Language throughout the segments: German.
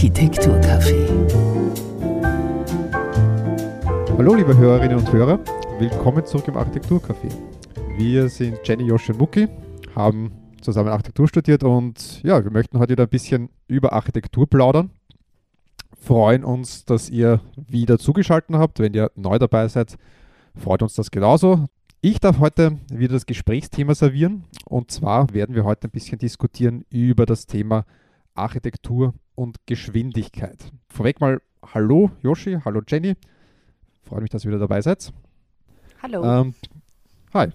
Architekturcafé. Hallo liebe Hörerinnen und Hörer, willkommen zurück im Architekturcafé. Wir sind Jenny, Josh und Muki, haben zusammen Architektur studiert und ja, wir möchten heute wieder ein bisschen über Architektur plaudern. Freuen uns, dass ihr wieder zugeschaltet habt. Wenn ihr neu dabei seid, freut uns das genauso. Ich darf heute wieder das Gesprächsthema servieren und zwar werden wir heute ein bisschen diskutieren über das Thema Architektur und Geschwindigkeit. Vorweg mal Hallo Yoshi, hallo Jenny. Freue mich, dass ihr wieder dabei seid. Hallo. Ähm, hi.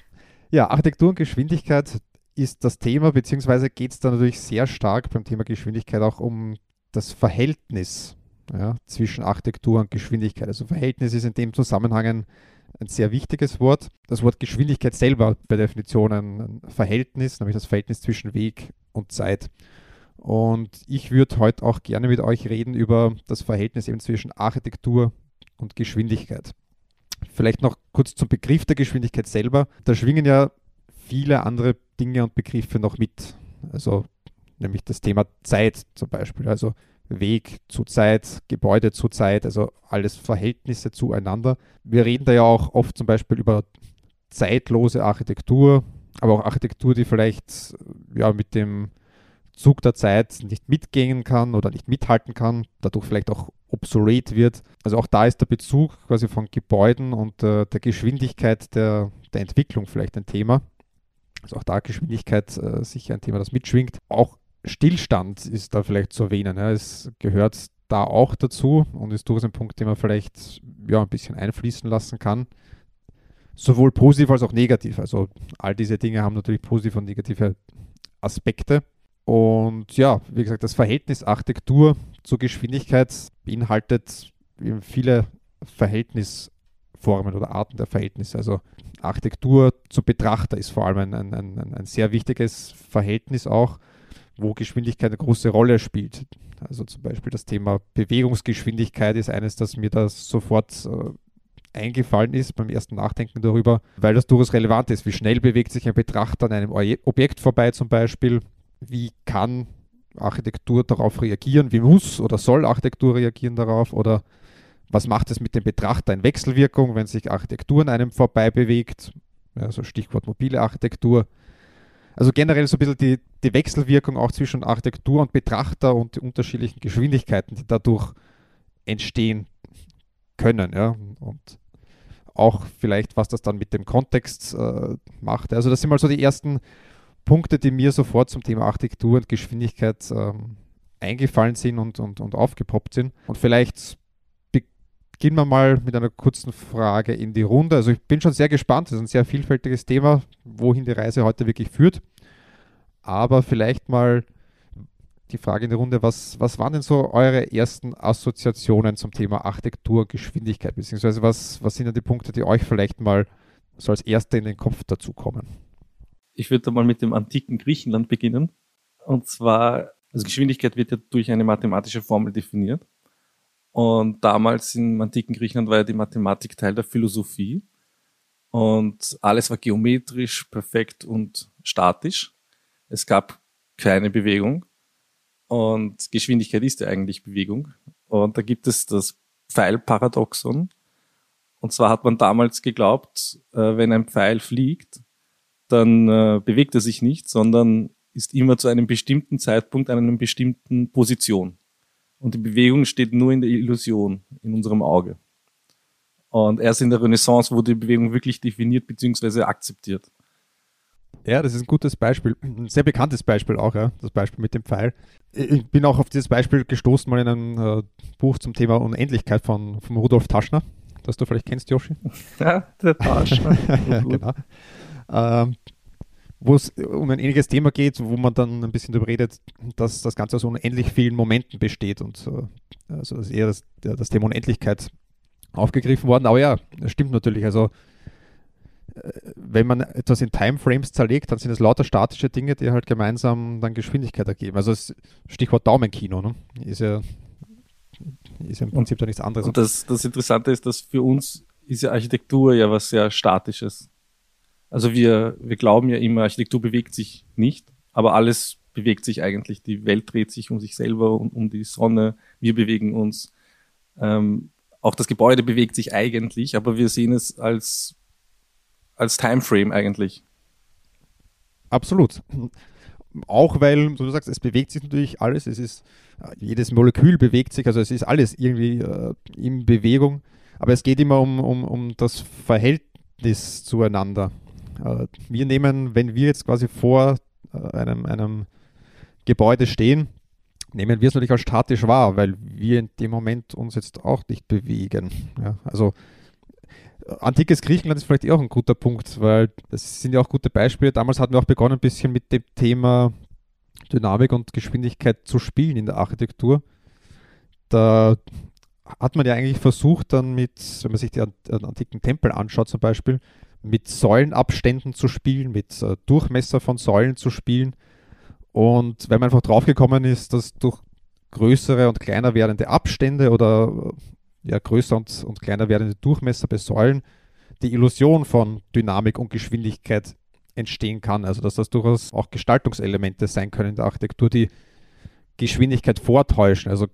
ja, Architektur und Geschwindigkeit ist das Thema, beziehungsweise geht es da natürlich sehr stark beim Thema Geschwindigkeit auch um das Verhältnis ja, zwischen Architektur und Geschwindigkeit. Also Verhältnis ist in dem Zusammenhang ein, ein sehr wichtiges Wort. Das Wort Geschwindigkeit selber per Definition ein, ein Verhältnis, nämlich das Verhältnis zwischen Weg und Zeit. Und ich würde heute auch gerne mit euch reden über das Verhältnis eben zwischen Architektur und Geschwindigkeit. Vielleicht noch kurz zum Begriff der Geschwindigkeit selber. Da schwingen ja viele andere Dinge und Begriffe noch mit. Also nämlich das Thema Zeit zum Beispiel. Also Weg zu Zeit, Gebäude zu Zeit, also alles Verhältnisse zueinander. Wir reden da ja auch oft zum Beispiel über zeitlose Architektur, aber auch Architektur, die vielleicht ja, mit dem Zug der Zeit nicht mitgehen kann oder nicht mithalten kann, dadurch vielleicht auch obsolet wird. Also auch da ist der Bezug quasi von Gebäuden und äh, der Geschwindigkeit der, der Entwicklung vielleicht ein Thema. Also auch da Geschwindigkeit äh, sicher ein Thema, das mitschwingt. Auch Stillstand ist da vielleicht zu erwähnen. Ja. Es gehört da auch dazu und ist durchaus ein Punkt, den man vielleicht ja, ein bisschen einfließen lassen kann. Sowohl positiv als auch negativ. Also all diese Dinge haben natürlich positive und negative Aspekte. Und ja, wie gesagt, das Verhältnis Architektur zur Geschwindigkeit beinhaltet viele Verhältnisformen oder Arten der Verhältnisse. Also Architektur zum Betrachter ist vor allem ein, ein, ein, ein sehr wichtiges Verhältnis auch, wo Geschwindigkeit eine große Rolle spielt. Also zum Beispiel das Thema Bewegungsgeschwindigkeit ist eines, das mir da sofort äh, eingefallen ist beim ersten Nachdenken darüber, weil das durchaus relevant ist. Wie schnell bewegt sich ein Betrachter an einem Objekt vorbei zum Beispiel? Wie kann Architektur darauf reagieren? Wie muss oder soll Architektur reagieren darauf? Oder was macht es mit dem Betrachter in Wechselwirkung, wenn sich Architektur an einem vorbei bewegt? Also Stichwort mobile Architektur. Also generell so ein bisschen die, die Wechselwirkung auch zwischen Architektur und Betrachter und die unterschiedlichen Geschwindigkeiten, die dadurch entstehen können. Ja? Und auch vielleicht, was das dann mit dem Kontext äh, macht. Also das sind mal so die ersten Punkte, die mir sofort zum Thema Architektur und Geschwindigkeit ähm, eingefallen sind und, und, und aufgepoppt sind. Und vielleicht beginnen wir mal mit einer kurzen Frage in die Runde. Also ich bin schon sehr gespannt, das ist ein sehr vielfältiges Thema, wohin die Reise heute wirklich führt. Aber vielleicht mal die Frage in die Runde, was, was waren denn so eure ersten Assoziationen zum Thema Architektur, Geschwindigkeit, beziehungsweise was, was sind denn die Punkte, die euch vielleicht mal so als erste in den Kopf dazukommen? Ich würde mal mit dem antiken Griechenland beginnen. Und zwar, also Geschwindigkeit wird ja durch eine mathematische Formel definiert. Und damals im antiken Griechenland war ja die Mathematik Teil der Philosophie. Und alles war geometrisch, perfekt und statisch. Es gab keine Bewegung. Und Geschwindigkeit ist ja eigentlich Bewegung. Und da gibt es das Pfeilparadoxon. Und zwar hat man damals geglaubt, äh, wenn ein Pfeil fliegt, dann äh, bewegt er sich nicht, sondern ist immer zu einem bestimmten Zeitpunkt an einer bestimmten Position. Und die Bewegung steht nur in der Illusion, in unserem Auge. Und erst in der Renaissance wurde die Bewegung wirklich definiert bzw. akzeptiert. Ja, das ist ein gutes Beispiel. Ein sehr bekanntes Beispiel auch, ja, das Beispiel mit dem Pfeil. Ich bin auch auf dieses Beispiel gestoßen, mal in einem äh, Buch zum Thema Unendlichkeit von, von Rudolf Taschner, das du vielleicht kennst, Joshi. Ja, der Taschner. genau. Ähm, wo es um ein ähnliches Thema geht, wo man dann ein bisschen darüber redet, dass das Ganze aus unendlich vielen Momenten besteht und äh, also ist eher das, das Thema Unendlichkeit aufgegriffen worden. Aber ja, das stimmt natürlich. Also äh, wenn man etwas in Timeframes zerlegt, dann sind es lauter statische Dinge, die halt gemeinsam dann Geschwindigkeit ergeben. Also Stichwort Daumenkino, ne? ist ja ist ja im Prinzip da nichts anderes. Und das, das Interessante ist, dass für uns ist ja Architektur ja was sehr Statisches. Also wir, wir glauben ja immer, Architektur bewegt sich nicht, aber alles bewegt sich eigentlich, die Welt dreht sich um sich selber und um die Sonne, wir bewegen uns. Ähm, auch das Gebäude bewegt sich eigentlich, aber wir sehen es als, als Timeframe eigentlich. Absolut. Auch weil, so du sagst, es bewegt sich natürlich alles, es ist, jedes Molekül bewegt sich, also es ist alles irgendwie äh, in Bewegung, aber es geht immer um, um, um das Verhältnis zueinander. Äh, wir nehmen, wenn wir jetzt quasi vor äh, einem, einem Gebäude stehen, nehmen wir es natürlich als statisch wahr, weil wir in dem Moment uns jetzt auch nicht bewegen. Ja, also antikes Griechenland ist vielleicht auch ein guter Punkt, weil das sind ja auch gute Beispiele. Damals hatten wir auch begonnen, ein bisschen mit dem Thema Dynamik und Geschwindigkeit zu spielen in der Architektur. Da hat man ja eigentlich versucht, dann mit, wenn man sich die antiken Tempel anschaut zum Beispiel, mit Säulenabständen zu spielen, mit äh, Durchmesser von Säulen zu spielen. Und weil man einfach draufgekommen ist, dass durch größere und kleiner werdende Abstände oder ja, größer und, und kleiner werdende Durchmesser bei Säulen die Illusion von Dynamik und Geschwindigkeit entstehen kann. Also dass das durchaus auch Gestaltungselemente sein können in der Architektur, die Geschwindigkeit vortäuschen. Also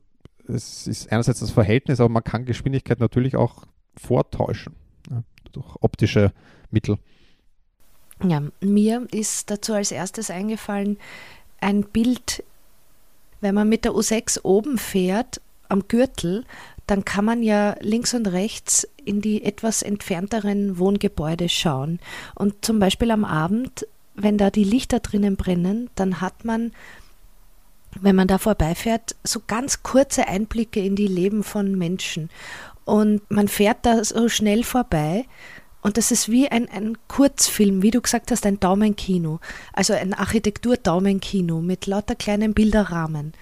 es ist einerseits das Verhältnis, aber man kann Geschwindigkeit natürlich auch vortäuschen ja, durch optische Mittel. Ja, mir ist dazu als erstes eingefallen ein Bild, wenn man mit der U6 oben fährt am Gürtel, dann kann man ja links und rechts in die etwas entfernteren Wohngebäude schauen. Und zum Beispiel am Abend, wenn da die Lichter drinnen brennen, dann hat man, wenn man da vorbeifährt, so ganz kurze Einblicke in die Leben von Menschen. Und man fährt da so schnell vorbei. Und das ist wie ein, ein Kurzfilm, wie du gesagt hast, ein Daumenkino. Also ein Architektur-Daumenkino mit lauter kleinen Bilderrahmen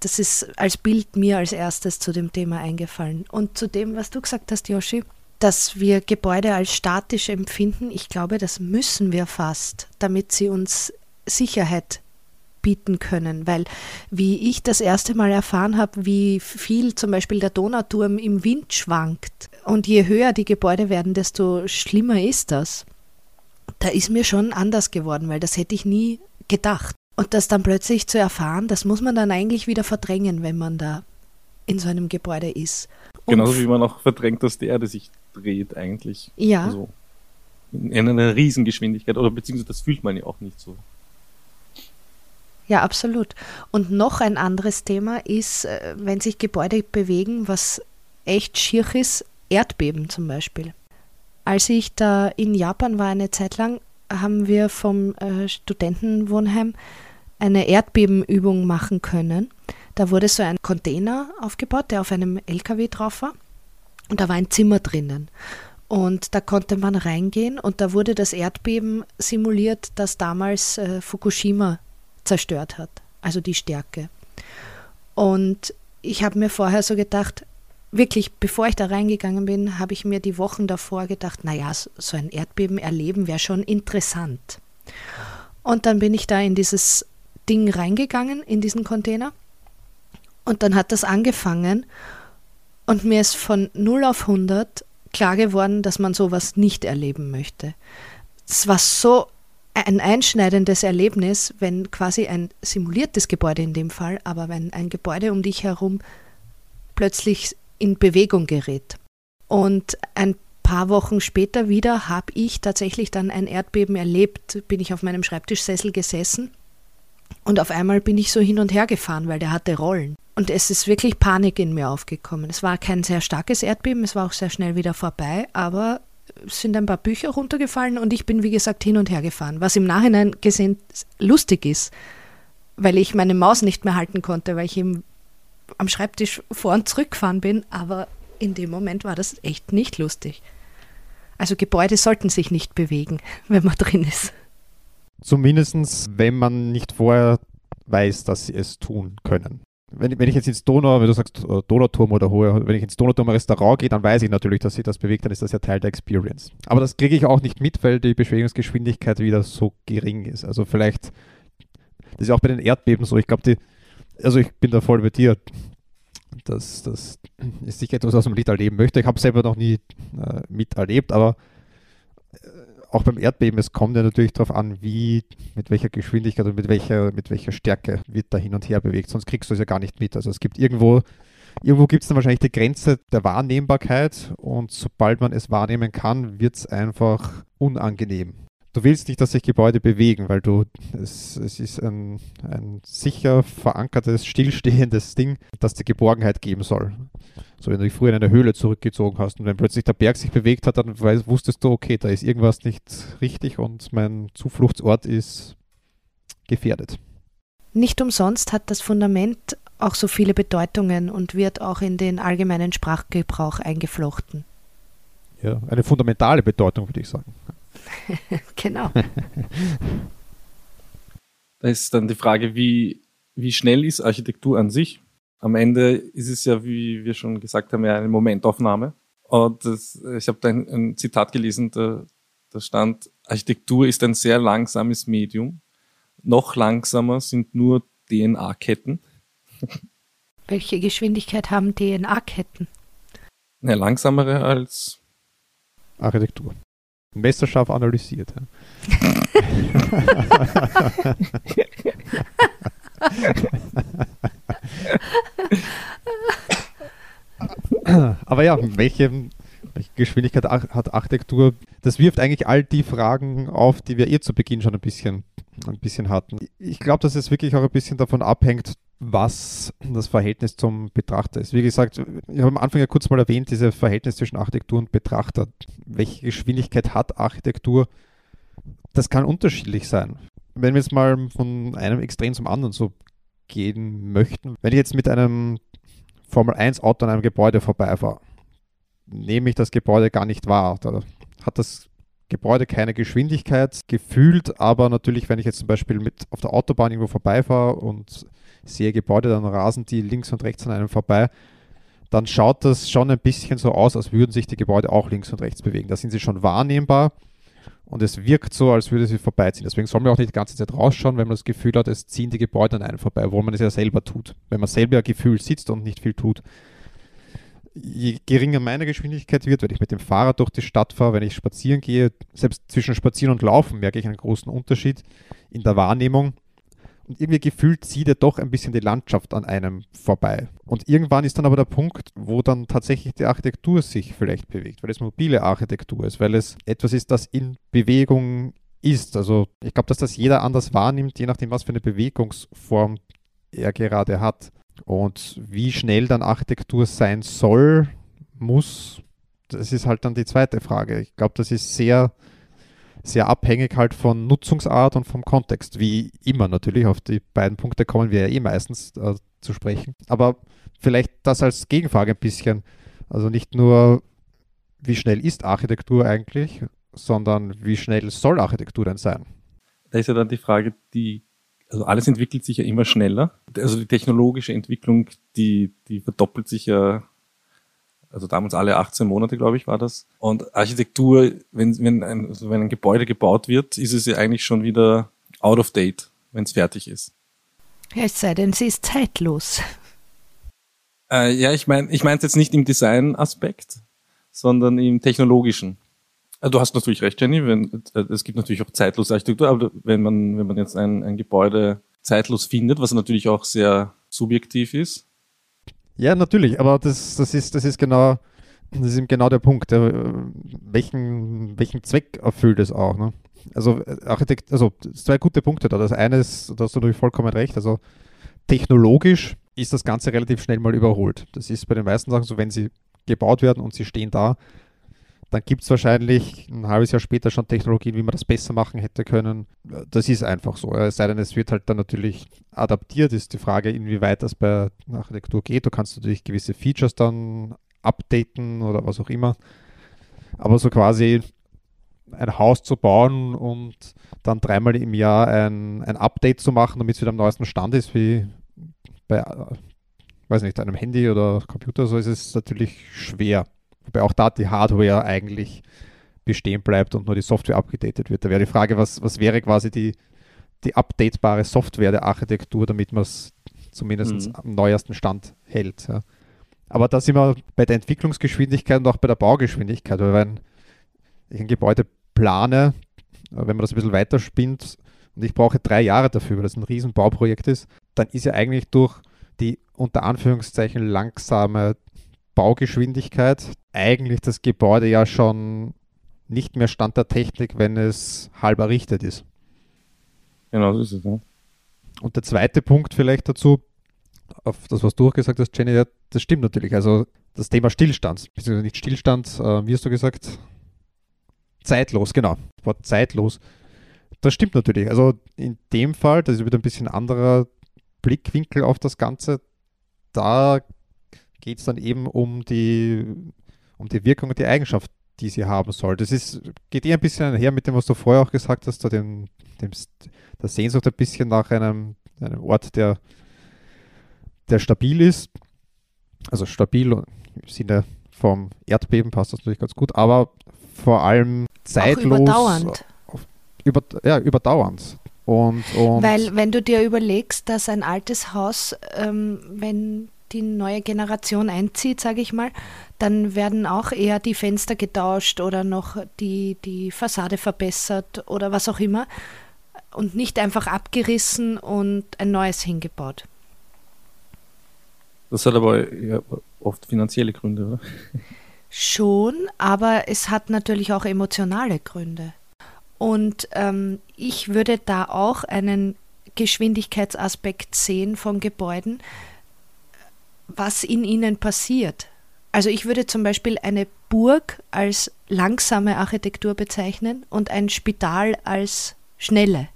das ist als Bild mir als erstes zu dem Thema eingefallen. Und zu dem, was du gesagt hast, Yoshi, dass wir Gebäude als statisch empfinden, ich glaube, das müssen wir fast, damit sie uns Sicherheit bieten können, weil wie ich das erste Mal erfahren habe, wie viel zum Beispiel der Donauturm im Wind schwankt und je höher die Gebäude werden, desto schlimmer ist das. Da ist mir schon anders geworden, weil das hätte ich nie gedacht. Und das dann plötzlich zu erfahren, das muss man dann eigentlich wieder verdrängen, wenn man da in so einem Gebäude ist. Und Genauso wie man auch verdrängt, dass die Erde sich dreht eigentlich. Ja. Also in einer Riesengeschwindigkeit oder beziehungsweise das fühlt man ja auch nicht so. Ja, absolut. Und noch ein anderes Thema ist, äh, wenn sich Gebäude bewegen, was echt schier ist, Erdbeben zum Beispiel. Als ich da in Japan war eine Zeit lang, haben wir vom äh, Studentenwohnheim eine Erdbebenübung machen können. Da wurde so ein Container aufgebaut, der auf einem LKW drauf war. Und da war ein Zimmer drinnen. Und da konnte man reingehen und da wurde das Erdbeben simuliert, das damals äh, Fukushima zerstört hat, also die Stärke. Und ich habe mir vorher so gedacht, wirklich, bevor ich da reingegangen bin, habe ich mir die Wochen davor gedacht, naja, so ein Erdbeben erleben wäre schon interessant. Und dann bin ich da in dieses Ding reingegangen, in diesen Container. Und dann hat das angefangen und mir ist von 0 auf 100 klar geworden, dass man sowas nicht erleben möchte. Es war so ein einschneidendes Erlebnis, wenn quasi ein simuliertes Gebäude in dem Fall, aber wenn ein Gebäude um dich herum plötzlich in Bewegung gerät. Und ein paar Wochen später wieder habe ich tatsächlich dann ein Erdbeben erlebt, bin ich auf meinem Schreibtischsessel gesessen und auf einmal bin ich so hin und her gefahren, weil der hatte Rollen. Und es ist wirklich Panik in mir aufgekommen. Es war kein sehr starkes Erdbeben, es war auch sehr schnell wieder vorbei, aber sind ein paar Bücher runtergefallen und ich bin, wie gesagt, hin und her gefahren. Was im Nachhinein gesehen lustig ist, weil ich meine Maus nicht mehr halten konnte, weil ich eben am Schreibtisch vor und zurückgefahren bin, aber in dem Moment war das echt nicht lustig. Also Gebäude sollten sich nicht bewegen, wenn man drin ist. Zumindest, wenn man nicht vorher weiß, dass sie es tun können. Wenn, wenn ich jetzt ins Donau, wenn du sagst äh, Donauturm oder Hohe, wenn ich ins Donauturm Restaurant gehe, dann weiß ich natürlich, dass sich das bewegt, dann ist das ja Teil der Experience. Aber das kriege ich auch nicht mit, weil die Beschwingungsgeschwindigkeit wieder so gering ist. Also vielleicht, das ist auch bei den Erdbeben so, ich glaube, die, also ich bin da voll bei dir. Das, das ist sicher etwas, was man nicht erleben möchte. Ich habe selber noch nie äh, miterlebt, aber auch beim Erdbeben, es kommt ja natürlich darauf an, wie, mit welcher Geschwindigkeit und mit welcher, mit welcher Stärke wird da hin und her bewegt, sonst kriegst du es ja gar nicht mit. Also es gibt irgendwo, irgendwo gibt es dann wahrscheinlich die Grenze der Wahrnehmbarkeit und sobald man es wahrnehmen kann, wird es einfach unangenehm. Du willst nicht, dass sich Gebäude bewegen, weil du, es, es ist ein, ein sicher verankertes, stillstehendes Ding, das dir Geborgenheit geben soll. So, wenn du dich früher in eine Höhle zurückgezogen hast und wenn plötzlich der Berg sich bewegt hat, dann weißt, wusstest du, okay, da ist irgendwas nicht richtig und mein Zufluchtsort ist gefährdet. Nicht umsonst hat das Fundament auch so viele Bedeutungen und wird auch in den allgemeinen Sprachgebrauch eingeflochten. Ja, eine fundamentale Bedeutung, würde ich sagen. genau. Da ist dann die Frage, wie, wie schnell ist Architektur an sich? am Ende ist es ja, wie wir schon gesagt haben, ja eine Momentaufnahme. Und das, ich habe da ein, ein, Zitat gelesen, da, da stand, Architektur ist ein sehr langsames Medium. Noch langsamer sind nur DNA-Ketten. Welche Geschwindigkeit haben DNA-Ketten? Ne, langsamere als Architektur. Messerscharf analysiert. Aber ja, welche, welche Geschwindigkeit hat Architektur? Das wirft eigentlich all die Fragen auf, die wir eh zu Beginn schon ein bisschen, ein bisschen hatten. Ich glaube, dass es wirklich auch ein bisschen davon abhängt, was das Verhältnis zum Betrachter ist. Wie gesagt, ich habe am Anfang ja kurz mal erwähnt, dieses Verhältnis zwischen Architektur und Betrachter. Welche Geschwindigkeit hat Architektur? Das kann unterschiedlich sein. Wenn wir jetzt mal von einem Extrem zum anderen so gehen möchten. Wenn ich jetzt mit einem Formel 1 Auto an einem Gebäude vorbeifahre, nehme ich das Gebäude gar nicht wahr. Da hat das Gebäude keine Geschwindigkeit gefühlt, aber natürlich, wenn ich jetzt zum Beispiel mit auf der Autobahn irgendwo vorbeifahre und sehe Gebäude, dann rasen die links und rechts an einem vorbei, dann schaut das schon ein bisschen so aus, als würden sich die Gebäude auch links und rechts bewegen. Da sind sie schon wahrnehmbar und es wirkt so, als würde sie vorbeiziehen. Deswegen soll man auch nicht die ganze Zeit rausschauen, wenn man das Gefühl hat, es ziehen die Gebäude an einem vorbei, obwohl man es ja selber tut. Wenn man selber ein Gefühl sitzt und nicht viel tut. Je geringer meine Geschwindigkeit wird, wenn ich mit dem Fahrrad durch die Stadt fahre, wenn ich spazieren gehe, selbst zwischen Spazieren und Laufen merke ich einen großen Unterschied in der Wahrnehmung und irgendwie gefühlt zieht er doch ein bisschen die Landschaft an einem vorbei. Und irgendwann ist dann aber der Punkt, wo dann tatsächlich die Architektur sich vielleicht bewegt, weil es mobile Architektur ist, weil es etwas ist, das in Bewegung ist. Also ich glaube, dass das jeder anders wahrnimmt, je nachdem, was für eine Bewegungsform er gerade hat. Und wie schnell dann Architektur sein soll, muss, das ist halt dann die zweite Frage. Ich glaube, das ist sehr sehr abhängig halt von Nutzungsart und vom Kontext. Wie immer natürlich, auf die beiden Punkte kommen wir ja eh meistens äh, zu sprechen. Aber vielleicht das als Gegenfrage ein bisschen. Also nicht nur, wie schnell ist Architektur eigentlich, sondern wie schnell soll Architektur denn sein? Da ist ja dann die Frage, die, also alles entwickelt sich ja immer schneller. Also die technologische Entwicklung, die, die verdoppelt sich ja also damals alle 18 Monate, glaube ich, war das. Und Architektur, wenn, wenn, ein, also wenn ein Gebäude gebaut wird, ist es ja eigentlich schon wieder out of date, wenn es fertig ist. Ja, es sei denn, sie ist zeitlos. Äh, ja, ich meine, ich meine es jetzt nicht im Design-Aspekt, sondern im technologischen. Also du hast natürlich recht, Jenny, wenn, äh, es gibt natürlich auch zeitlose Architektur, aber wenn man, wenn man jetzt ein, ein Gebäude zeitlos findet, was natürlich auch sehr subjektiv ist, ja, natürlich, aber das, das, ist, das ist genau, das ist eben genau der Punkt. Ja, welchen, welchen Zweck erfüllt es auch? Ne? Also Architekt, also zwei gute Punkte da. Das eine ist, da hast du natürlich vollkommen recht, also technologisch ist das Ganze relativ schnell mal überholt. Das ist bei den meisten Sachen so, wenn sie gebaut werden und sie stehen da, dann gibt es wahrscheinlich ein halbes Jahr später schon Technologien, wie man das besser machen hätte können. Das ist einfach so. Es sei denn, es wird halt dann natürlich adaptiert. Ist die Frage, inwieweit das bei Architektur geht. Du kannst natürlich gewisse Features dann updaten oder was auch immer. Aber so quasi ein Haus zu bauen und dann dreimal im Jahr ein, ein Update zu machen, damit es wieder am neuesten Stand ist, wie bei, weiß nicht, einem Handy oder Computer, so ist es natürlich schwer. Wobei auch da die Hardware eigentlich bestehen bleibt und nur die Software abgedatet wird. Da wäre die Frage, was, was wäre quasi die, die updatebare Software der Architektur, damit man es zumindest mhm. am neuesten Stand hält. Ja. Aber da sind wir bei der Entwicklungsgeschwindigkeit und auch bei der Baugeschwindigkeit. Weil wenn ich ein Gebäude plane, wenn man das ein bisschen weiterspinnt und ich brauche drei Jahre dafür, weil das ein Riesenbauprojekt ist, dann ist ja eigentlich durch die unter Anführungszeichen langsame Baugeschwindigkeit eigentlich das Gebäude ja schon nicht mehr Stand der Technik, wenn es halb errichtet ist. Genau, so ist es. Ja. Und der zweite Punkt vielleicht dazu, auf das, was du auch gesagt hast, Jenny, das stimmt natürlich. Also das Thema Stillstand, beziehungsweise nicht Stillstand, äh, wie hast du gesagt? Zeitlos, genau. Das Wort zeitlos. Das stimmt natürlich. Also in dem Fall, das ist wieder ein bisschen anderer Blickwinkel auf das Ganze. Da geht es dann eben um die, um die Wirkung und die Eigenschaft, die sie haben soll. Das ist, geht eher ein bisschen her mit dem, was du vorher auch gesagt hast, dem, dem, der Sehnsucht ein bisschen nach einem, einem Ort, der, der stabil ist. Also stabil im Sinne vom Erdbeben passt das natürlich ganz gut, aber vor allem zeitlos. Auch überdauernd. Über, ja, überdauernd. Und, und Weil, wenn du dir überlegst, dass ein altes Haus, ähm, wenn die neue Generation einzieht, sage ich mal, dann werden auch eher die Fenster getauscht oder noch die, die Fassade verbessert oder was auch immer und nicht einfach abgerissen und ein neues hingebaut. Das hat aber oft finanzielle Gründe, oder? Schon, aber es hat natürlich auch emotionale Gründe. Und ähm, ich würde da auch einen Geschwindigkeitsaspekt sehen von Gebäuden, was in ihnen passiert. Also ich würde zum Beispiel eine Burg als langsame Architektur bezeichnen und ein Spital als schnelle,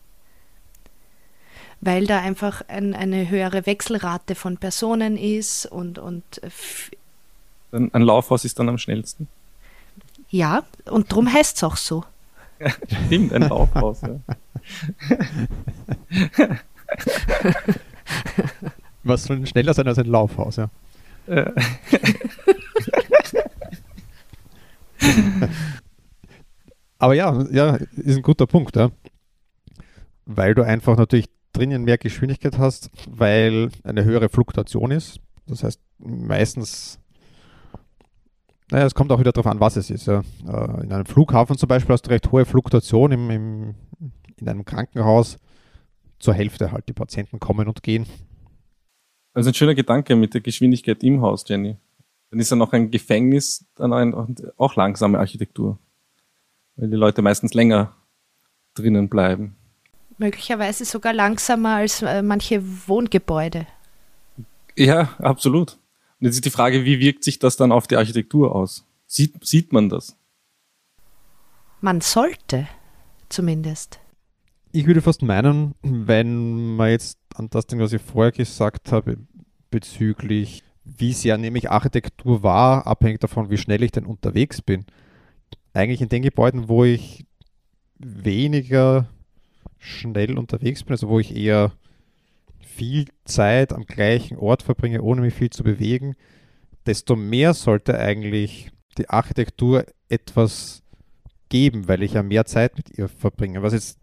weil da einfach ein, eine höhere Wechselrate von Personen ist und, und ein, ein Laufhaus ist dann am schnellsten. Ja, und darum heißt es auch so. Stimmt, ein Laufhaus, ja. Was soll schneller sein als ein Laufhaus, ja. Aber ja, ja, ist ein guter Punkt, ja. Weil du einfach natürlich drinnen mehr Geschwindigkeit hast, weil eine höhere Fluktuation ist. Das heißt, meistens naja, es kommt auch wieder darauf an, was es ist. Ja. Äh, in einem Flughafen zum Beispiel hast du recht hohe Fluktuation, im, im, in einem Krankenhaus zur Hälfte halt. Die Patienten kommen und gehen. Also ein schöner Gedanke mit der Geschwindigkeit im Haus, Jenny. Dann ist ja noch ein Gefängnis, dann ein, auch langsame Architektur. Weil die Leute meistens länger drinnen bleiben. Möglicherweise sogar langsamer als äh, manche Wohngebäude. Ja, absolut. Und jetzt ist die Frage, wie wirkt sich das dann auf die Architektur aus? Sieht, sieht man das? Man sollte zumindest. Ich würde fast meinen, wenn man jetzt an das Ding, was ich vorher gesagt habe, bezüglich wie sehr nämlich Architektur war, abhängig davon, wie schnell ich denn unterwegs bin. Eigentlich in den Gebäuden, wo ich weniger schnell unterwegs bin, also wo ich eher viel Zeit am gleichen Ort verbringe, ohne mich viel zu bewegen, desto mehr sollte eigentlich die Architektur etwas geben, weil ich ja mehr Zeit mit ihr verbringe. Was jetzt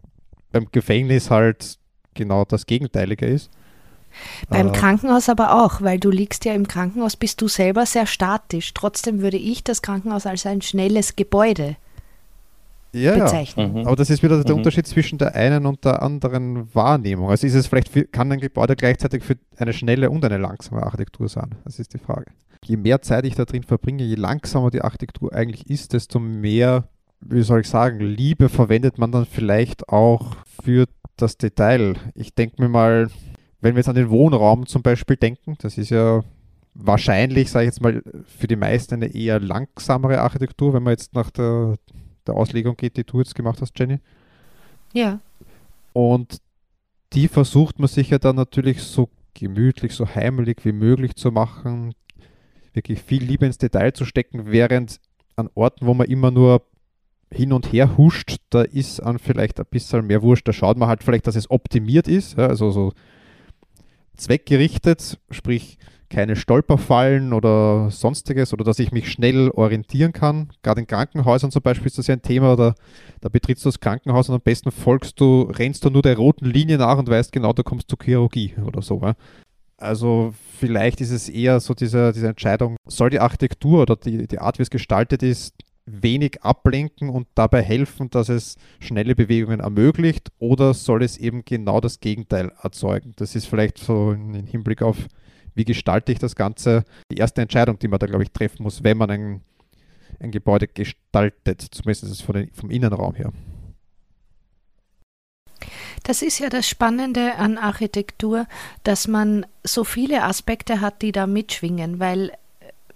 beim Gefängnis halt genau das Gegenteilige ist. Beim äh, Krankenhaus aber auch, weil du liegst ja im Krankenhaus, bist du selber sehr statisch. Trotzdem würde ich das Krankenhaus als ein schnelles Gebäude ja, bezeichnen. Ja. Mhm. Aber das ist wieder der mhm. Unterschied zwischen der einen und der anderen Wahrnehmung. Also ist es vielleicht für, kann ein Gebäude gleichzeitig für eine schnelle und eine langsame Architektur sein? Das ist die Frage. Je mehr Zeit ich da drin verbringe, je langsamer die Architektur eigentlich ist, desto mehr, wie soll ich sagen, Liebe verwendet man dann vielleicht auch für das Detail. Ich denke mir mal, wenn wir jetzt an den Wohnraum zum Beispiel denken, das ist ja wahrscheinlich, sage ich jetzt mal, für die meisten eine eher langsamere Architektur, wenn man jetzt nach der der Auslegung geht, die du jetzt gemacht hast, Jenny. Ja. Und die versucht man sich ja dann natürlich so gemütlich, so heimelig wie möglich zu machen, wirklich viel Liebe ins Detail zu stecken, während an Orten, wo man immer nur hin und her huscht, da ist an vielleicht ein bisschen mehr Wurscht. Da schaut man halt vielleicht, dass es optimiert ist, ja, also so zweckgerichtet, sprich keine Stolperfallen oder sonstiges oder dass ich mich schnell orientieren kann. Gerade in Krankenhäusern zum Beispiel ist das ja ein Thema, da, da betrittst du das Krankenhaus und am besten folgst du, rennst du nur der roten Linie nach und weißt genau, du kommst zur Chirurgie oder so. Ja? Also vielleicht ist es eher so diese, diese Entscheidung, soll die Architektur oder die, die Art, wie es gestaltet ist, wenig ablenken und dabei helfen, dass es schnelle Bewegungen ermöglicht oder soll es eben genau das Gegenteil erzeugen? Das ist vielleicht so im Hinblick auf, wie gestalte ich das Ganze, die erste Entscheidung, die man da, glaube ich, treffen muss, wenn man ein, ein Gebäude gestaltet, zumindest von den, vom Innenraum her. Das ist ja das Spannende an Architektur, dass man so viele Aspekte hat, die da mitschwingen, weil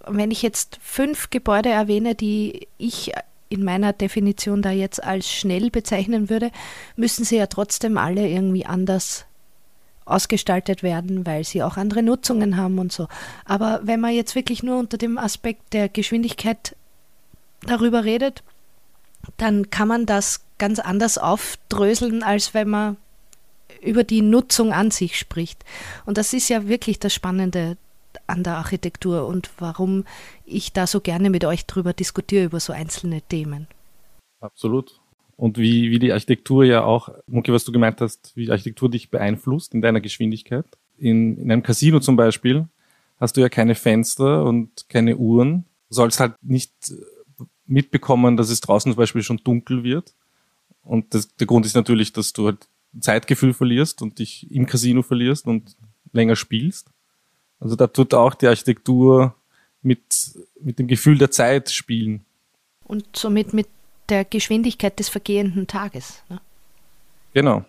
wenn ich jetzt fünf Gebäude erwähne, die ich in meiner Definition da jetzt als schnell bezeichnen würde, müssen sie ja trotzdem alle irgendwie anders ausgestaltet werden, weil sie auch andere Nutzungen haben und so. Aber wenn man jetzt wirklich nur unter dem Aspekt der Geschwindigkeit darüber redet, dann kann man das ganz anders aufdröseln, als wenn man über die Nutzung an sich spricht. Und das ist ja wirklich das Spannende an der Architektur und warum ich da so gerne mit euch drüber diskutiere, über so einzelne Themen. Absolut. Und wie, wie die Architektur ja auch, Muki, was du gemeint hast, wie die Architektur dich beeinflusst in deiner Geschwindigkeit. In, in einem Casino zum Beispiel hast du ja keine Fenster und keine Uhren. Du sollst halt nicht mitbekommen, dass es draußen zum Beispiel schon dunkel wird. Und das, der Grund ist natürlich, dass du halt Zeitgefühl verlierst und dich im Casino verlierst und länger spielst. Also da tut auch die Architektur mit, mit dem Gefühl der Zeit spielen. Und somit mit der Geschwindigkeit des vergehenden Tages. Ne? Genau.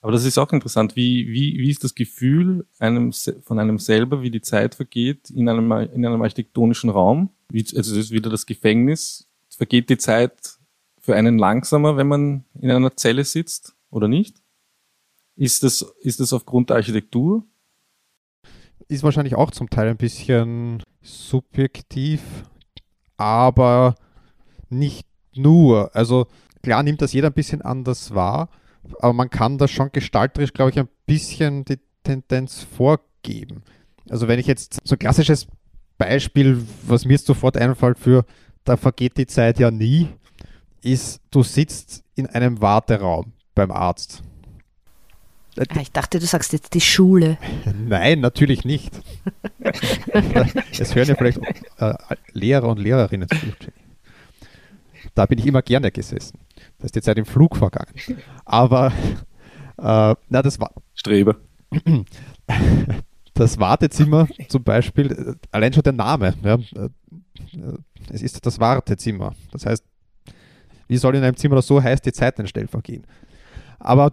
Aber das ist auch interessant. Wie, wie, wie ist das Gefühl einem, von einem selber, wie die Zeit vergeht in einem, in einem architektonischen Raum? Wie, also das ist wieder das Gefängnis. Vergeht die Zeit für einen langsamer, wenn man in einer Zelle sitzt oder nicht? Ist das, ist das aufgrund der Architektur? Ist wahrscheinlich auch zum Teil ein bisschen subjektiv, aber nicht nur. Also klar nimmt das jeder ein bisschen anders wahr, aber man kann das schon gestalterisch, glaube ich, ein bisschen die Tendenz vorgeben. Also wenn ich jetzt so ein klassisches Beispiel, was mir sofort einfällt für, da vergeht die Zeit ja nie, ist, du sitzt in einem Warteraum beim Arzt. Ah, ich dachte, du sagst jetzt die Schule. Nein, natürlich nicht. es hören ja vielleicht äh, Lehrer und Lehrerinnen zu. Da bin ich immer gerne gesessen. Da ist die Zeit im Flug vergangen. Aber äh, na, das war. Streber. Das Wartezimmer zum Beispiel, äh, allein schon der Name. Ja, äh, es ist das Wartezimmer. Das heißt, wie soll in einem Zimmer das so heiß die Zeit denn schnell vergehen? Aber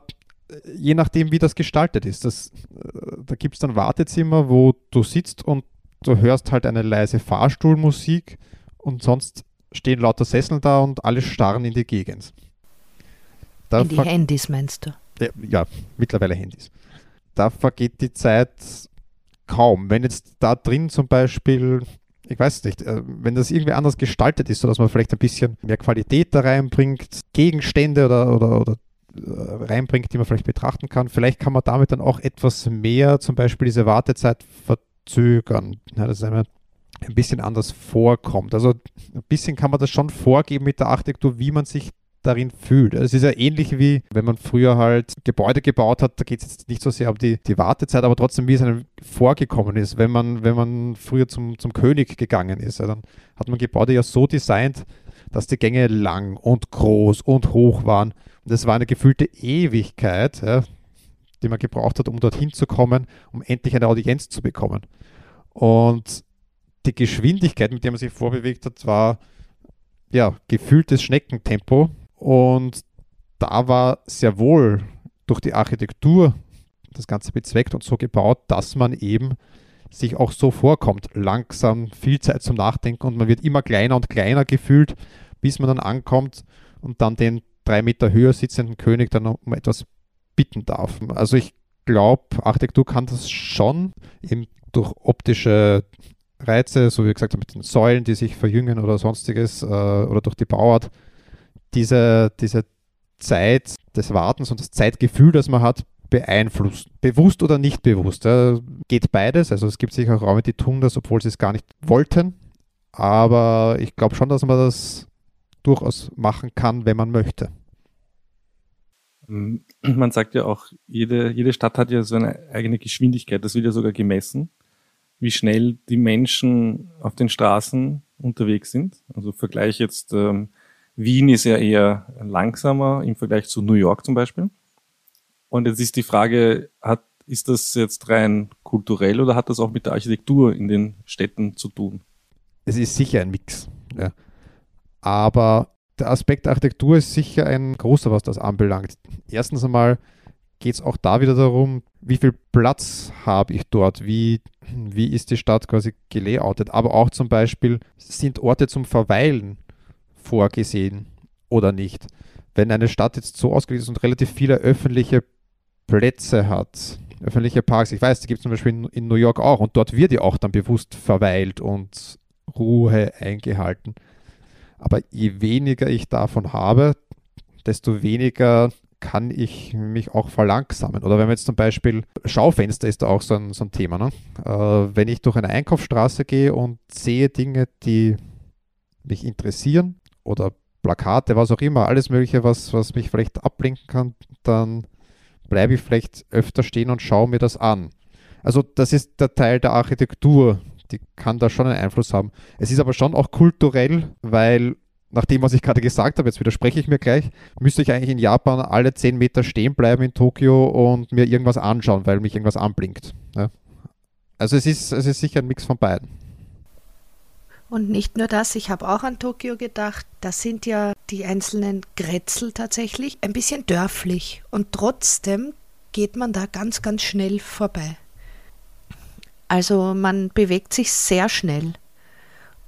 je nachdem, wie das gestaltet ist. Das, äh, da gibt es dann Wartezimmer, wo du sitzt und du hörst halt eine leise Fahrstuhlmusik und sonst stehen lauter Sesseln da und alle starren in die Gegend. Da in die Handys meinst du? Ja, ja, mittlerweile Handys. Da vergeht die Zeit kaum. Wenn jetzt da drin zum Beispiel, ich weiß nicht, äh, wenn das irgendwie anders gestaltet ist, sodass man vielleicht ein bisschen mehr Qualität da reinbringt, Gegenstände oder, oder, oder reinbringt, die man vielleicht betrachten kann. Vielleicht kann man damit dann auch etwas mehr, zum Beispiel diese Wartezeit verzögern. Ja, dass es einem ein bisschen anders vorkommt. Also ein bisschen kann man das schon vorgeben mit der Architektur, wie man sich darin fühlt. Es ist ja ähnlich wie, wenn man früher halt Gebäude gebaut hat, da geht es jetzt nicht so sehr um die, die Wartezeit, aber trotzdem, wie es einem vorgekommen ist. Wenn man, wenn man früher zum, zum König gegangen ist, ja, dann hat man Gebäude ja so designt, dass die Gänge lang und groß und hoch waren und es war eine gefühlte Ewigkeit, ja, die man gebraucht hat, um dorthin zu kommen, um endlich eine Audienz zu bekommen. Und die Geschwindigkeit, mit der man sich vorbewegt hat, war ja gefühltes Schneckentempo. Und da war sehr wohl durch die Architektur das Ganze bezweckt und so gebaut, dass man eben sich auch so vorkommt. Langsam, viel Zeit zum Nachdenken und man wird immer kleiner und kleiner gefühlt, bis man dann ankommt und dann den drei Meter höher sitzenden König dann um etwas bitten darf. Also ich glaube, Architektur kann das schon eben durch optische Reize, so wie gesagt mit den Säulen, die sich verjüngen oder sonstiges, äh, oder durch die Bauart, diese, diese Zeit des Wartens und das Zeitgefühl, das man hat, beeinflusst. Bewusst oder nicht bewusst. Ja, geht beides. Also es gibt sicher auch Räume, die tun das, obwohl sie es gar nicht wollten. Aber ich glaube schon, dass man das durchaus machen kann, wenn man möchte. Ähm, man sagt ja auch, jede, jede Stadt hat ja so eine eigene Geschwindigkeit. Das wird ja sogar gemessen, wie schnell die Menschen auf den Straßen unterwegs sind. Also Vergleich jetzt, ähm, Wien ist ja eher langsamer im Vergleich zu New York zum Beispiel. Und jetzt ist die Frage, hat, ist das jetzt rein kulturell oder hat das auch mit der Architektur in den Städten zu tun? Es ist sicher ein Mix. Ja. Aber der Aspekt Architektur ist sicher ein großer, was das anbelangt. Erstens einmal geht es auch da wieder darum, wie viel Platz habe ich dort, wie, wie ist die Stadt quasi gelayoutet, aber auch zum Beispiel, sind Orte zum Verweilen vorgesehen oder nicht. Wenn eine Stadt jetzt so ausgelegt ist und relativ viele öffentliche Plätze hat, öffentliche Parks, ich weiß, die gibt es zum Beispiel in New York auch und dort wird ja auch dann bewusst verweilt und Ruhe eingehalten. Aber je weniger ich davon habe, desto weniger kann ich mich auch verlangsamen. Oder wenn man jetzt zum Beispiel Schaufenster ist da auch so ein, so ein Thema. Ne? Äh, wenn ich durch eine Einkaufsstraße gehe und sehe Dinge, die mich interessieren oder Plakate, was auch immer, alles Mögliche, was, was mich vielleicht ablenken kann, dann bleibe ich vielleicht öfter stehen und schaue mir das an. Also das ist der Teil der Architektur, die kann da schon einen Einfluss haben. Es ist aber schon auch kulturell, weil nach dem, was ich gerade gesagt habe, jetzt widerspreche ich mir gleich, müsste ich eigentlich in Japan alle 10 Meter stehen bleiben in Tokio und mir irgendwas anschauen, weil mich irgendwas anblinkt. Ja. Also es ist, es ist sicher ein Mix von beiden. Und nicht nur das, ich habe auch an Tokio gedacht, das sind ja die einzelnen Grätzel tatsächlich ein bisschen dörflich und trotzdem geht man da ganz, ganz schnell vorbei. Also man bewegt sich sehr schnell,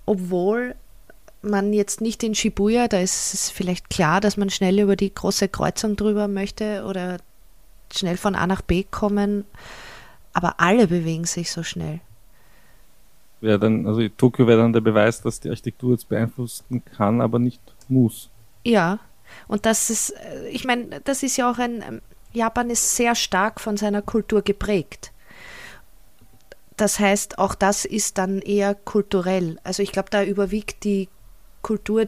obwohl man jetzt nicht in Shibuya, da ist es vielleicht klar, dass man schnell über die große Kreuzung drüber möchte oder schnell von A nach B kommen, aber alle bewegen sich so schnell. Wäre dann, also Tokio wäre dann der Beweis, dass die Architektur jetzt beeinflussen kann, aber nicht muss. Ja, und das ist, ich meine, das ist ja auch ein, Japan ist sehr stark von seiner Kultur geprägt. Das heißt, auch das ist dann eher kulturell. Also ich glaube, da überwiegt die Kultur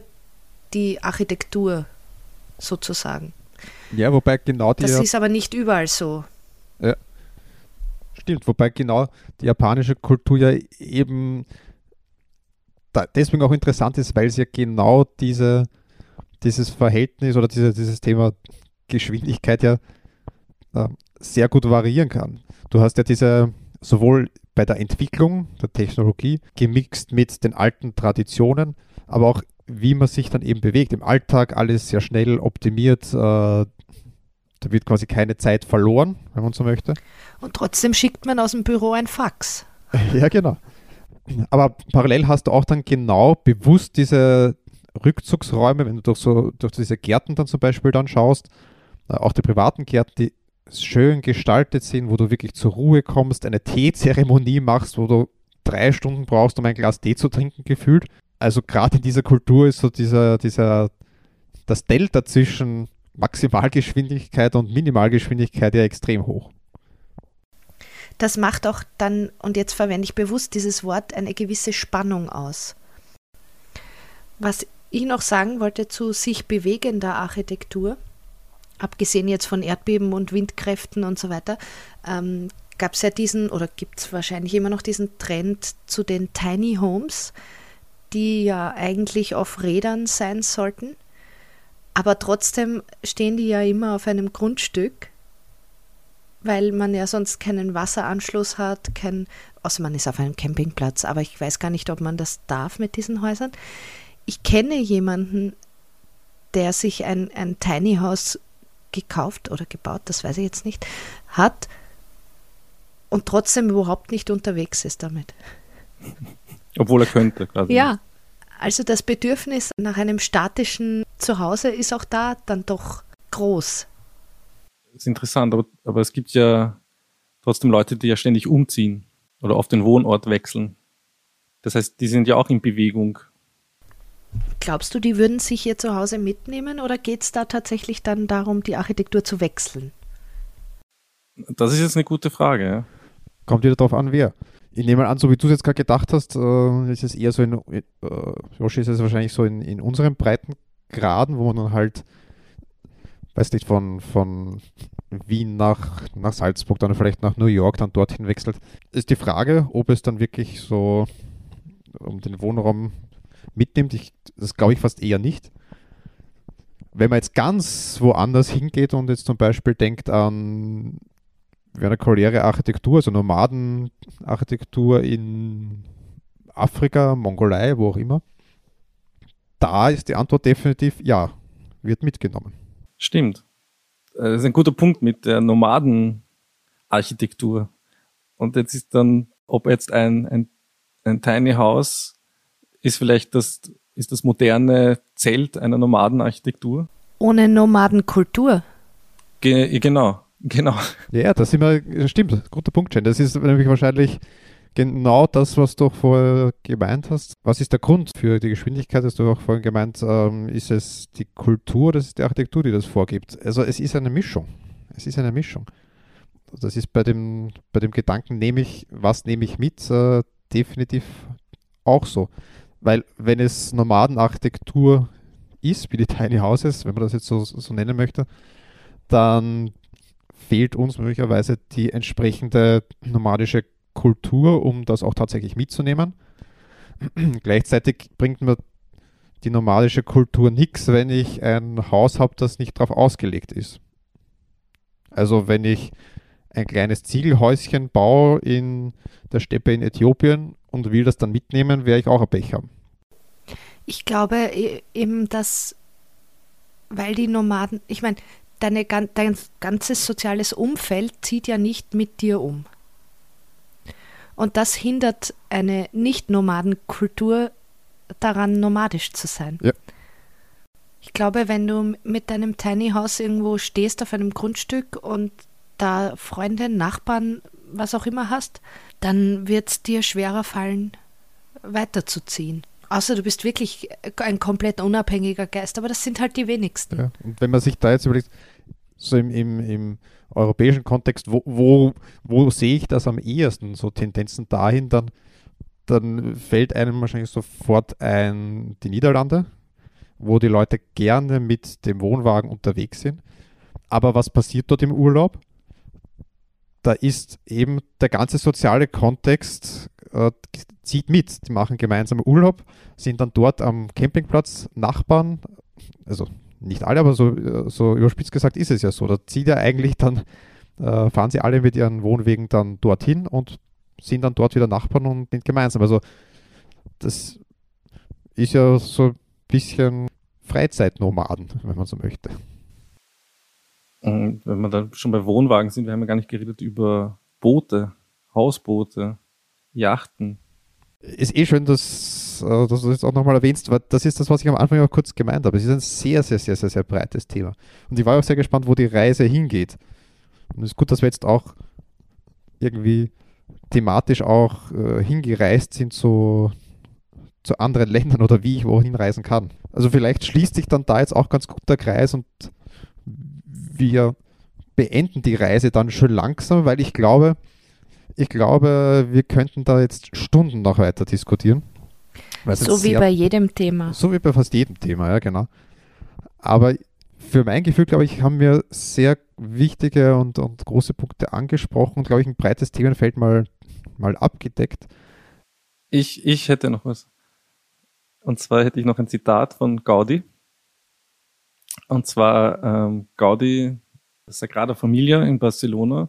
die Architektur sozusagen. Ja, wobei genau die. Das ist aber nicht überall so. Stimmt, wobei genau die japanische Kultur ja eben deswegen auch interessant ist, weil sie ja genau diese, dieses Verhältnis oder diese, dieses Thema Geschwindigkeit ja äh, sehr gut variieren kann. Du hast ja diese sowohl bei der Entwicklung der Technologie gemixt mit den alten Traditionen, aber auch wie man sich dann eben bewegt. Im Alltag alles sehr schnell optimiert. Äh, da wird quasi keine Zeit verloren, wenn man so möchte. Und trotzdem schickt man aus dem Büro ein Fax. ja, genau. Aber parallel hast du auch dann genau bewusst diese Rückzugsräume, wenn du durch, so, durch diese Gärten dann zum Beispiel dann schaust, äh, auch die privaten Gärten, die schön gestaltet sind, wo du wirklich zur Ruhe kommst, eine Teezeremonie machst, wo du drei Stunden brauchst, um ein Glas Tee zu trinken, gefühlt. Also gerade in dieser Kultur ist so dieser, dieser, das Delta zwischen Maximalgeschwindigkeit und Minimalgeschwindigkeit ja extrem hoch. Das macht auch dann, und jetzt verwende ich bewusst dieses Wort, eine gewisse Spannung aus. Was ich noch sagen wollte zu sich bewegender Architektur, abgesehen jetzt von Erdbeben und Windkräften und so weiter, ähm, gab es ja diesen, oder gibt es wahrscheinlich immer noch diesen Trend zu den Tiny Homes, die ja eigentlich auf Rädern sein sollten. Aber trotzdem stehen die ja immer auf einem Grundstück, weil man ja sonst keinen Wasseranschluss hat, kein, außer man ist auf einem Campingplatz, aber ich weiß gar nicht, ob man das darf mit diesen Häusern. Ich kenne jemanden, der sich ein, ein Tiny House gekauft oder gebaut, das weiß ich jetzt nicht, hat und trotzdem überhaupt nicht unterwegs ist damit. Obwohl er könnte, quasi. Ja, also das Bedürfnis nach einem statischen Zuhause ist auch da dann doch groß. Das ist interessant, aber, aber es gibt ja trotzdem Leute, die ja ständig umziehen oder auf den Wohnort wechseln. Das heißt, die sind ja auch in Bewegung. Glaubst du, die würden sich ihr Zuhause mitnehmen oder geht es da tatsächlich dann darum, die Architektur zu wechseln? Das ist jetzt eine gute Frage. Ja. Kommt wieder darauf an, wer. Ich nehme mal an, so wie du es jetzt gerade gedacht hast, äh, ist es eher so in, äh, Joshi ist es wahrscheinlich so in, in unseren Breitengraden, wo man dann halt, weiß nicht, von, von Wien nach, nach Salzburg, dann vielleicht nach New York, dann dorthin wechselt. Ist die Frage, ob es dann wirklich so um den Wohnraum mitnimmt. Ich, das glaube ich fast eher nicht. Wenn man jetzt ganz woanders hingeht und jetzt zum Beispiel denkt an vernakuläre Architektur, also Nomadenarchitektur in Afrika, Mongolei, wo auch immer, da ist die Antwort definitiv ja, wird mitgenommen. Stimmt. Äh, das ist ein guter Punkt mit der Nomadenarchitektur. Und jetzt ist dann, ob jetzt ein, ein, ein Tiny House ist vielleicht das, ist das moderne Zelt einer Nomadenarchitektur. Ohne Nomadenkultur. Ge genau, genau. Ja, das immer, stimmt, guter Punkt, Jen. Das ist nämlich wahrscheinlich genau das, was du vorher gemeint hast. Was ist der Grund für die Geschwindigkeit? Hast du auch vorhin gemeint, ähm, ist es die Kultur, das ist die Architektur, die das vorgibt? Also es ist eine Mischung. Es ist eine Mischung. Das ist bei dem, bei dem Gedanken, nehme ich, was nehme ich mit, äh, definitiv auch so. Weil wenn es Nomadenarchitektur ist, wie die Tiny Houses, wenn man das jetzt so, so nennen möchte, dann fehlt uns möglicherweise die entsprechende nomadische Kultur, um das auch tatsächlich mitzunehmen. Gleichzeitig bringt mir die nomadische Kultur nichts, wenn ich ein Haus habe, das nicht darauf ausgelegt ist. Also wenn ich ein kleines Ziegelhäuschen baue in der Steppe in Äthiopien und will das dann mitnehmen, werde ich auch ein haben. Ich glaube e-, eben, dass, weil die Nomaden, ich meine, deine, dein ganzes soziales Umfeld zieht ja nicht mit dir um. Und das hindert eine Nicht-Nomadenkultur daran, nomadisch zu sein. Ja. Ich glaube, wenn du mit deinem Tiny House irgendwo stehst auf einem Grundstück und da Freunde, Nachbarn, was auch immer hast, dann wird es dir schwerer fallen, weiterzuziehen. Außer du bist wirklich ein komplett unabhängiger Geist, aber das sind halt die wenigsten. Ja. Und wenn man sich da jetzt überlegt, so im, im, im europäischen Kontext, wo, wo, wo sehe ich das am ehesten, so Tendenzen dahin, dann, dann fällt einem wahrscheinlich sofort ein die Niederlande, wo die Leute gerne mit dem Wohnwagen unterwegs sind. Aber was passiert dort im Urlaub? Da ist eben der ganze soziale Kontext äh, zieht mit. Die machen gemeinsam Urlaub, sind dann dort am Campingplatz Nachbarn, also nicht alle, aber so, äh, so überspitzt gesagt ist es ja so. Da zieht ja eigentlich dann, äh, fahren sie alle mit ihren Wohnwegen dann dorthin und sind dann dort wieder Nachbarn und sind gemeinsam. Also das ist ja so ein bisschen Freizeitnomaden, wenn man so möchte. Und wenn wir dann schon bei Wohnwagen sind, wir haben ja gar nicht geredet über Boote, Hausboote, Yachten. Ist eh schön, dass, äh, dass du das jetzt auch nochmal erwähnst, weil das ist das, was ich am Anfang auch kurz gemeint habe. Es ist ein sehr, sehr, sehr, sehr, sehr breites Thema. Und ich war auch sehr gespannt, wo die Reise hingeht. Und es ist gut, dass wir jetzt auch irgendwie thematisch auch äh, hingereist sind zu, zu anderen Ländern oder wie ich wohin reisen kann. Also vielleicht schließt sich dann da jetzt auch ganz gut der Kreis und wir beenden die Reise dann schon langsam, weil ich glaube, ich glaube, wir könnten da jetzt Stunden noch weiter diskutieren. So wie bei jedem Thema. So wie bei fast jedem Thema, ja, genau. Aber für mein Gefühl, glaube ich, haben wir sehr wichtige und, und große Punkte angesprochen und, glaube ich, ein breites Themenfeld mal, mal abgedeckt. Ich, ich hätte noch was. Und zwar hätte ich noch ein Zitat von Gaudi. Und zwar ähm, Gaudi, Sagrada Familia in Barcelona,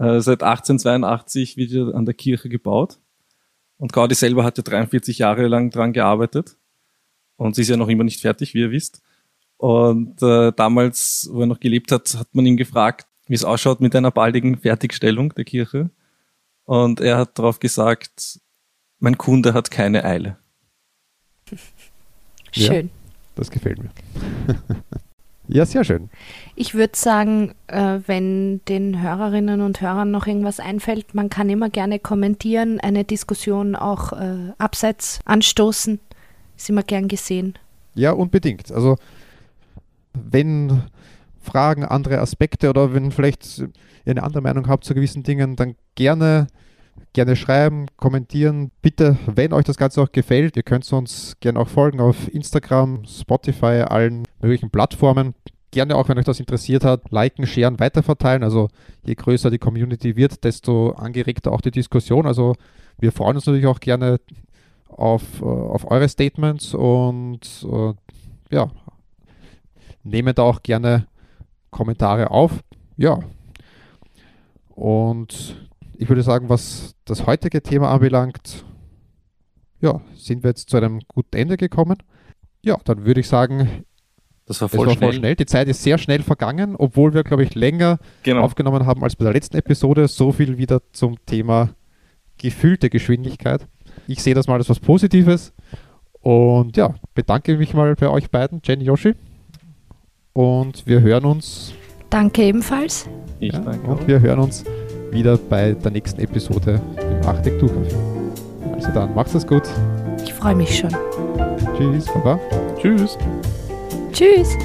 äh, seit 1882 wird an der Kirche gebaut. Und Gaudi selber hat ja 43 Jahre lang dran gearbeitet. Und sie ist ja noch immer nicht fertig, wie ihr wisst. Und äh, damals, wo er noch gelebt hat, hat man ihn gefragt, wie es ausschaut mit einer baldigen Fertigstellung der Kirche. Und er hat darauf gesagt, mein Kunde hat keine Eile. Schön. Ja, das gefällt mir. Ja, sehr schön. Ich würde sagen, äh, wenn den Hörerinnen und Hörern noch irgendwas einfällt, man kann immer gerne kommentieren, eine Diskussion auch äh, abseits anstoßen. Ist immer gern gesehen. Ja, unbedingt. Also wenn Fragen, andere Aspekte oder wenn vielleicht ihr eine andere Meinung habt zu gewissen Dingen, dann gerne gerne schreiben, kommentieren. Bitte, wenn euch das Ganze auch gefällt, ihr könnt uns gerne auch folgen auf Instagram, Spotify, allen möglichen Plattformen. Gerne auch, wenn euch das interessiert hat, liken, sharen, weiterverteilen. Also je größer die Community wird, desto angeregter auch die Diskussion. Also wir freuen uns natürlich auch gerne auf, äh, auf eure Statements und äh, ja, nehme da auch gerne Kommentare auf. Ja. Und ich würde sagen, was das heutige Thema anbelangt, ja, sind wir jetzt zu einem guten Ende gekommen. Ja, dann würde ich sagen, das war voll, war schnell. voll schnell. Die Zeit ist sehr schnell vergangen, obwohl wir, glaube ich, länger genau. aufgenommen haben als bei der letzten Episode. So viel wieder zum Thema gefühlte Geschwindigkeit. Ich sehe das mal als was Positives. Und ja, bedanke mich mal bei euch beiden, Jenny Yoshi. Und wir hören uns. Danke ebenfalls. Ich ja, danke. Und wir hören uns wieder bei der nächsten Episode im Architekturcafé. Also dann, macht's es gut. Ich freue mich schon. Tschüss, Baba. Tschüss. Tschüss.